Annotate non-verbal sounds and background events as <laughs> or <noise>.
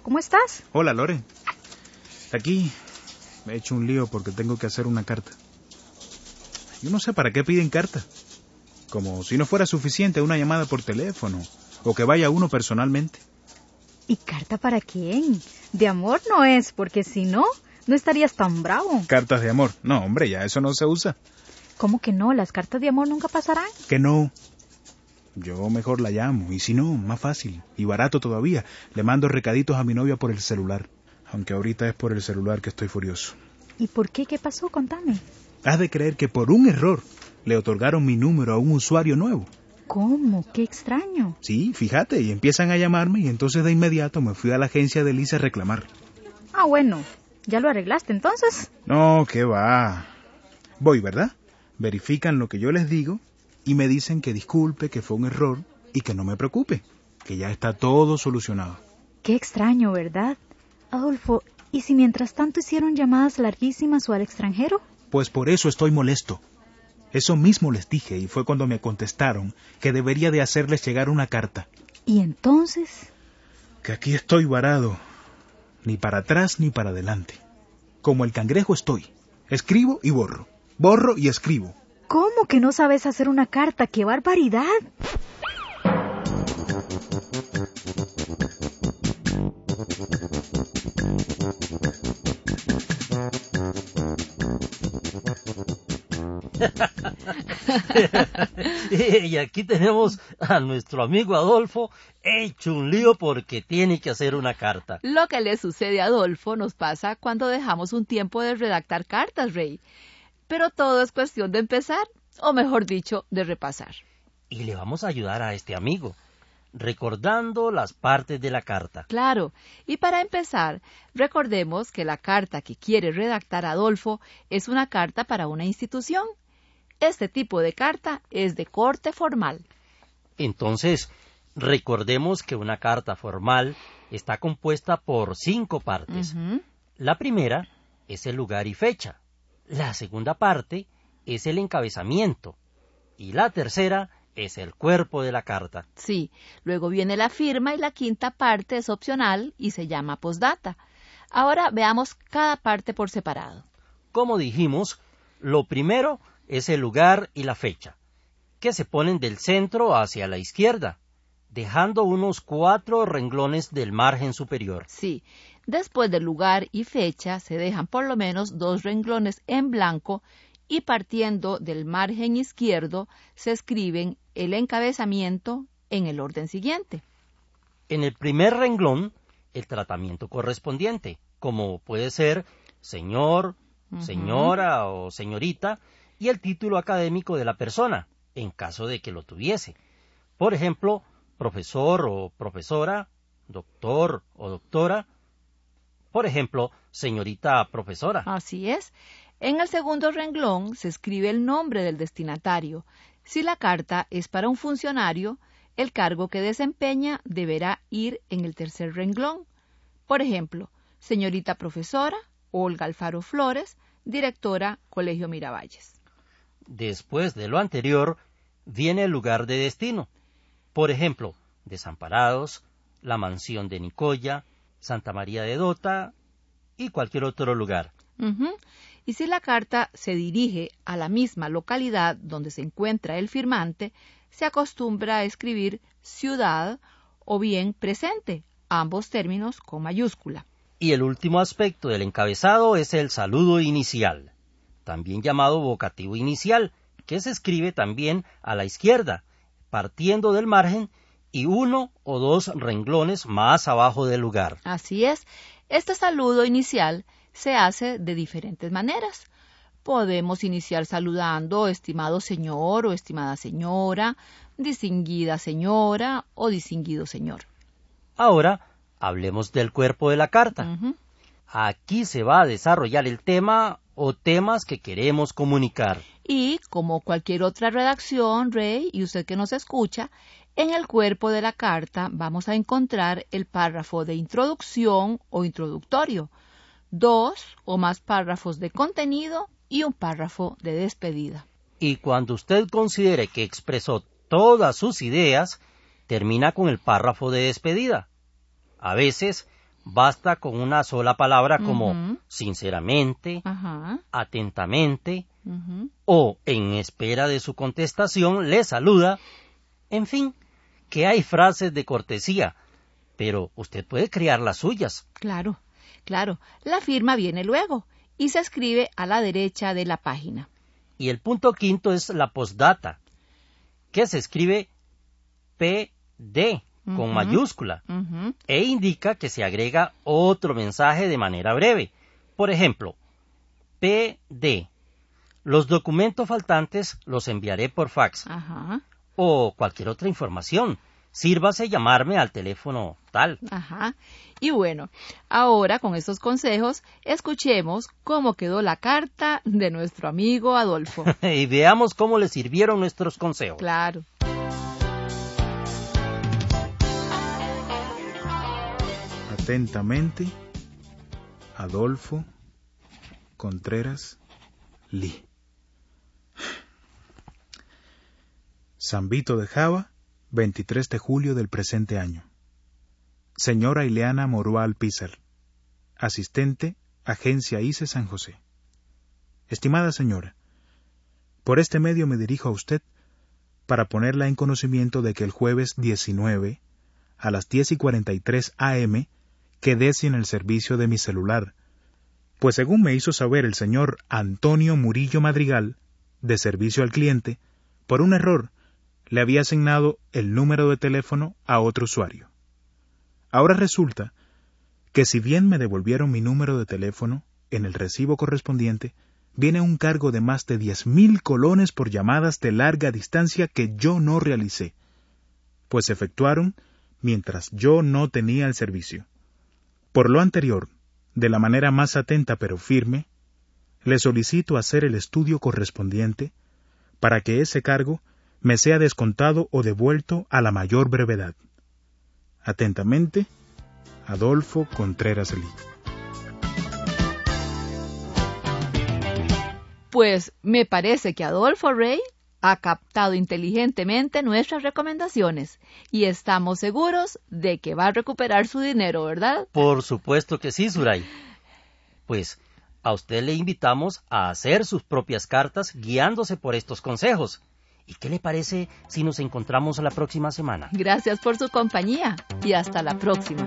¿Cómo estás? Hola Lore. Aquí me he hecho un lío porque tengo que hacer una carta. Yo no sé para qué piden carta. Como si no fuera suficiente una llamada por teléfono o que vaya uno personalmente. ¿Y carta para quién? De amor no es, porque si no, no estarías tan bravo. Cartas de amor. No, hombre, ya eso no se usa. ¿Cómo que no? ¿Las cartas de amor nunca pasarán? Que no. Yo mejor la llamo, y si no, más fácil, y barato todavía, le mando recaditos a mi novia por el celular. Aunque ahorita es por el celular que estoy furioso. ¿Y por qué? ¿Qué pasó? Contame. Has de creer que por un error le otorgaron mi número a un usuario nuevo. ¿Cómo? Qué extraño. Sí, fíjate, y empiezan a llamarme y entonces de inmediato me fui a la agencia de Lisa a reclamar. Ah, bueno. ¿Ya lo arreglaste entonces? No, qué va. Voy, ¿verdad? Verifican lo que yo les digo y me dicen que disculpe, que fue un error y que no me preocupe, que ya está todo solucionado. Qué extraño, ¿verdad? Adolfo, ¿y si mientras tanto hicieron llamadas larguísimas o al extranjero? Pues por eso estoy molesto. Eso mismo les dije y fue cuando me contestaron que debería de hacerles llegar una carta. ¿Y entonces? Que aquí estoy varado, ni para atrás ni para adelante. Como el cangrejo estoy. Escribo y borro. Borro y escribo. ¿Cómo que no sabes hacer una carta? ¡Qué barbaridad! <laughs> y aquí tenemos a nuestro amigo Adolfo hecho un lío porque tiene que hacer una carta. Lo que le sucede a Adolfo nos pasa cuando dejamos un tiempo de redactar cartas, Rey. Pero todo es cuestión de empezar, o mejor dicho, de repasar. Y le vamos a ayudar a este amigo, recordando las partes de la carta. Claro, y para empezar, recordemos que la carta que quiere redactar Adolfo es una carta para una institución. Este tipo de carta es de corte formal. Entonces, recordemos que una carta formal está compuesta por cinco partes. La primera es el lugar y fecha. La segunda parte es el encabezamiento. Y la tercera es el cuerpo de la carta. Sí, luego viene la firma y la quinta parte es opcional y se llama postdata. Ahora veamos cada parte por separado. Como dijimos, lo primero es el lugar y la fecha, que se ponen del centro hacia la izquierda, dejando unos cuatro renglones del margen superior. Sí, después del lugar y fecha se dejan por lo menos dos renglones en blanco y partiendo del margen izquierdo se escriben el encabezamiento en el orden siguiente. En el primer renglón, el tratamiento correspondiente, como puede ser señor, señora o señorita, y el título académico de la persona, en caso de que lo tuviese. Por ejemplo, profesor o profesora, doctor o doctora. Por ejemplo, señorita profesora. Así es. En el segundo renglón se escribe el nombre del destinatario. Si la carta es para un funcionario, el cargo que desempeña deberá ir en el tercer renglón. Por ejemplo, señorita profesora Olga Alfaro Flores, directora Colegio Miravalles. Después de lo anterior, viene el lugar de destino. Por ejemplo, Desamparados, la mansión de Nicoya, Santa María de Dota y cualquier otro lugar. Y si la carta se dirige a la misma localidad donde se encuentra el firmante, se acostumbra a escribir ciudad o bien presente, ambos términos con mayúscula. Y el último aspecto del encabezado es el saludo inicial, también llamado vocativo inicial, que se escribe también a la izquierda, partiendo del margen y uno o dos renglones más abajo del lugar. Así es, este saludo inicial se hace de diferentes maneras. Podemos iniciar saludando estimado señor o estimada señora, distinguida señora o distinguido señor. Ahora Hablemos del cuerpo de la carta. Aquí se va a desarrollar el tema o temas que queremos comunicar. Y, como cualquier otra redacción, Rey, y usted que nos escucha, en el cuerpo de la carta vamos a encontrar el párrafo de introducción o introductorio, dos o más párrafos de contenido y un párrafo de despedida. Y cuando usted considere que expresó todas sus ideas, termina con el párrafo de despedida. A veces basta con una sola palabra como sinceramente, atentamente o en espera de su contestación le saluda. En fin, que hay frases de cortesía, pero usted puede crear las suyas. Claro, claro. La firma viene luego y se escribe a la derecha de la página. Y el punto quinto es la postdata, que se escribe PD con mayúscula e indica que se agrega otro mensaje de manera breve. Por ejemplo, PD. Los documentos faltantes los enviaré por fax Ajá. o cualquier otra información. Sírvase llamarme al teléfono tal. Ajá. Y bueno, ahora con estos consejos, escuchemos cómo quedó la carta de nuestro amigo Adolfo. <laughs> y veamos cómo le sirvieron nuestros consejos. Claro. Atentamente, Adolfo Contreras Lee. San Vito de Java, 23 de julio del presente año. Señora Ileana Moroa Alpizar, asistente, Agencia ICE San José. Estimada señora, por este medio me dirijo a usted para ponerla en conocimiento de que el jueves 19, a las 10 y 43 AM, quedé sin el servicio de mi celular, pues según me hizo saber el señor Antonio Murillo Madrigal, de servicio al cliente, por un error le había asignado el número de teléfono a otro usuario. Ahora resulta que si bien me devolvieron mi número de teléfono, en el recibo correspondiente viene un cargo de más de diez mil colones por llamadas de larga distancia que yo no realicé, pues se efectuaron mientras yo no tenía el servicio. Por lo anterior, de la manera más atenta pero firme, le solicito hacer el estudio correspondiente para que ese cargo me sea descontado o devuelto a la mayor brevedad. Atentamente, Adolfo Contreras Lee. Pues me parece que Adolfo Rey ha captado inteligentemente nuestras recomendaciones y estamos seguros de que va a recuperar su dinero, ¿verdad? Por supuesto que sí, Suray. Pues a usted le invitamos a hacer sus propias cartas guiándose por estos consejos. ¿Y qué le parece si nos encontramos la próxima semana? Gracias por su compañía y hasta la próxima.